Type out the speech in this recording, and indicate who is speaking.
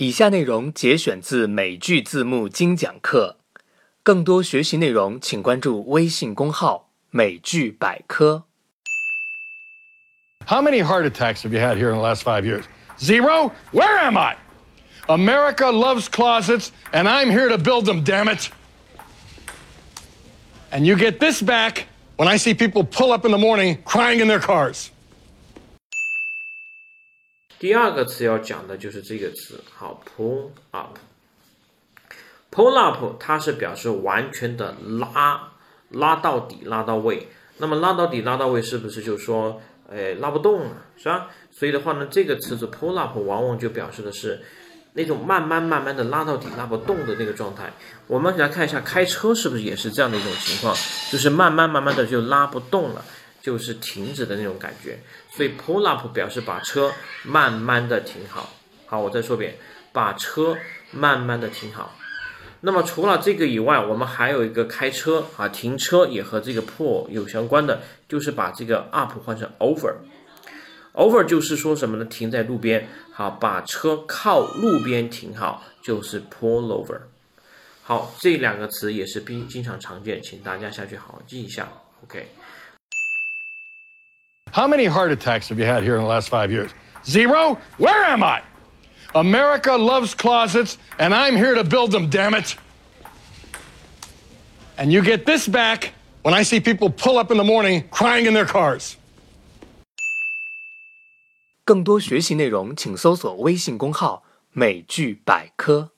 Speaker 1: 以下内容节选自美剧字幕精讲课，更多学习内容请关注微信公号“美剧百科”。
Speaker 2: How many heart attacks have you had here in the last five years? Zero? Where am I? America loves closets, and I'm here to build them, damn it. And you get this back when I see people pull up in the morning crying in their cars.
Speaker 3: 第二个词要讲的就是这个词，好，pull up。pull up 它是表示完全的拉，拉到底，拉到位。那么拉到底，拉到位，是不是就说，哎，拉不动了，是吧？所以的话呢，这个词组 pull up 往往就表示的是那种慢慢慢慢的拉到底，拉不动的那个状态。我们来看一下开车是不是也是这样的一种情况，就是慢慢慢慢的就拉不动了。就是停止的那种感觉，所以 pull up 表示把车慢慢的停好。好，我再说一遍，把车慢慢的停好。那么除了这个以外，我们还有一个开车啊，停车也和这个 pull 有相关的，就是把这个 up 换成 over。over 就是说什么呢？停在路边，好，把车靠路边停好，就是 pull over。好，这两个词也是经经常常见，请大家下去好好记一下。OK。
Speaker 2: How many heart attacks have you had here in the last five years? Zero? Where am I? America loves closets, and I'm here to build them, damn it. And you get this back when I see people pull up in the morning crying in their cars.
Speaker 1: 更多学习内容，请搜索微信公号“美剧百科”。 ”。